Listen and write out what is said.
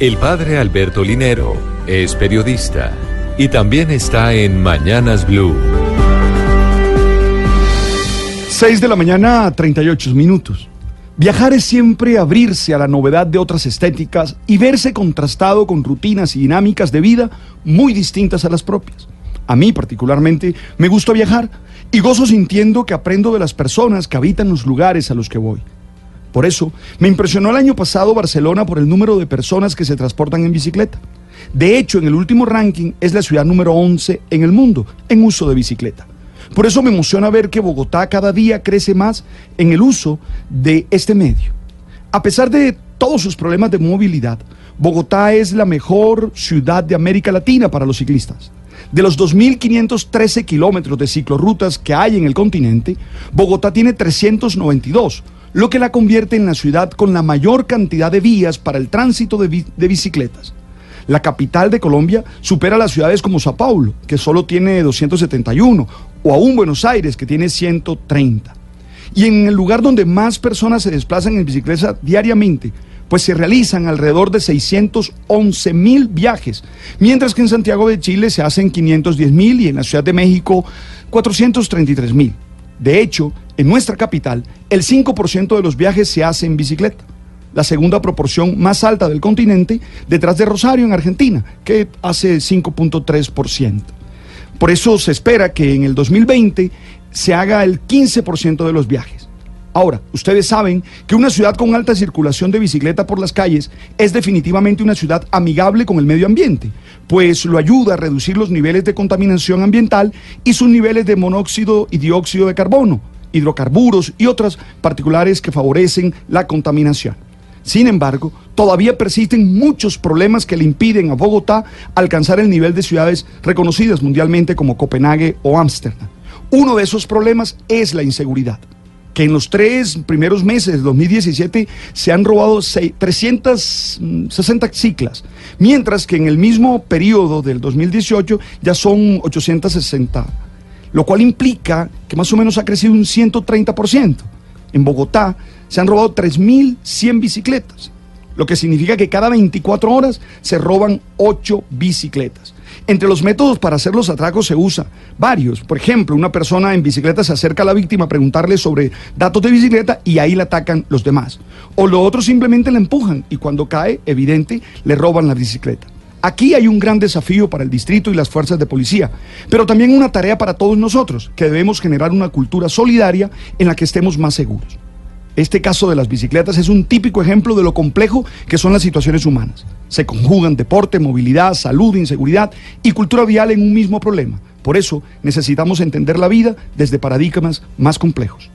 El padre Alberto Linero es periodista y también está en Mañanas Blue. 6 de la mañana, 38 minutos. Viajar es siempre abrirse a la novedad de otras estéticas y verse contrastado con rutinas y dinámicas de vida muy distintas a las propias. A mí particularmente me gusta viajar y gozo sintiendo que aprendo de las personas que habitan los lugares a los que voy. Por eso, me impresionó el año pasado Barcelona por el número de personas que se transportan en bicicleta. De hecho, en el último ranking es la ciudad número 11 en el mundo en uso de bicicleta. Por eso me emociona ver que Bogotá cada día crece más en el uso de este medio. A pesar de todos sus problemas de movilidad, Bogotá es la mejor ciudad de América Latina para los ciclistas. De los 2.513 kilómetros de ciclorrutas que hay en el continente, Bogotá tiene 392, lo que la convierte en la ciudad con la mayor cantidad de vías para el tránsito de, bicicletas. La capital de Colombia supera las ciudades como Sao Paulo, que solo tiene 271, o aún Buenos Aires, que tiene 130. Y en el lugar donde más personas se desplazan en bicicleta diariamente, pues se realizan alrededor de 611 mil viajes, mientras que en Santiago de Chile se hacen 510 mil y en la Ciudad de México 433 mil. De hecho, en nuestra capital, el 5% de los viajes se hace en bicicleta la segunda proporción más alta del continente, detrás de Rosario en Argentina, que hace 5.3%. Por eso se espera que en el 2020 se haga el 15% de los viajes. Ahora, ustedes saben que una ciudad con alta circulación de bicicleta por las calles es definitivamente una ciudad amigable con el medio ambiente, pues lo ayuda a reducir los niveles de contaminación ambiental y sus niveles de monóxido y dióxido de carbono, hidrocarburos y otras particulares que favorecen la contaminación. Sin embargo, todavía persisten muchos problemas que le impiden a Bogotá alcanzar el nivel de ciudades reconocidas mundialmente como Copenhague o Ámsterdam. Uno de esos problemas es la inseguridad, que en los tres primeros meses de 2017 se han robado 360 ciclas, mientras que en el mismo periodo del 2018 ya son 860, lo cual implica que más o menos ha crecido un 130%. En Bogotá se han robado 3.100 bicicletas, lo que significa que cada 24 horas se roban 8 bicicletas. Entre los métodos para hacer los atracos se usa varios. Por ejemplo, una persona en bicicleta se acerca a la víctima a preguntarle sobre datos de bicicleta y ahí la atacan los demás. O lo otro simplemente la empujan y cuando cae, evidente, le roban la bicicleta. Aquí hay un gran desafío para el distrito y las fuerzas de policía, pero también una tarea para todos nosotros, que debemos generar una cultura solidaria en la que estemos más seguros. Este caso de las bicicletas es un típico ejemplo de lo complejo que son las situaciones humanas. Se conjugan deporte, movilidad, salud, inseguridad y cultura vial en un mismo problema. Por eso necesitamos entender la vida desde paradigmas más complejos.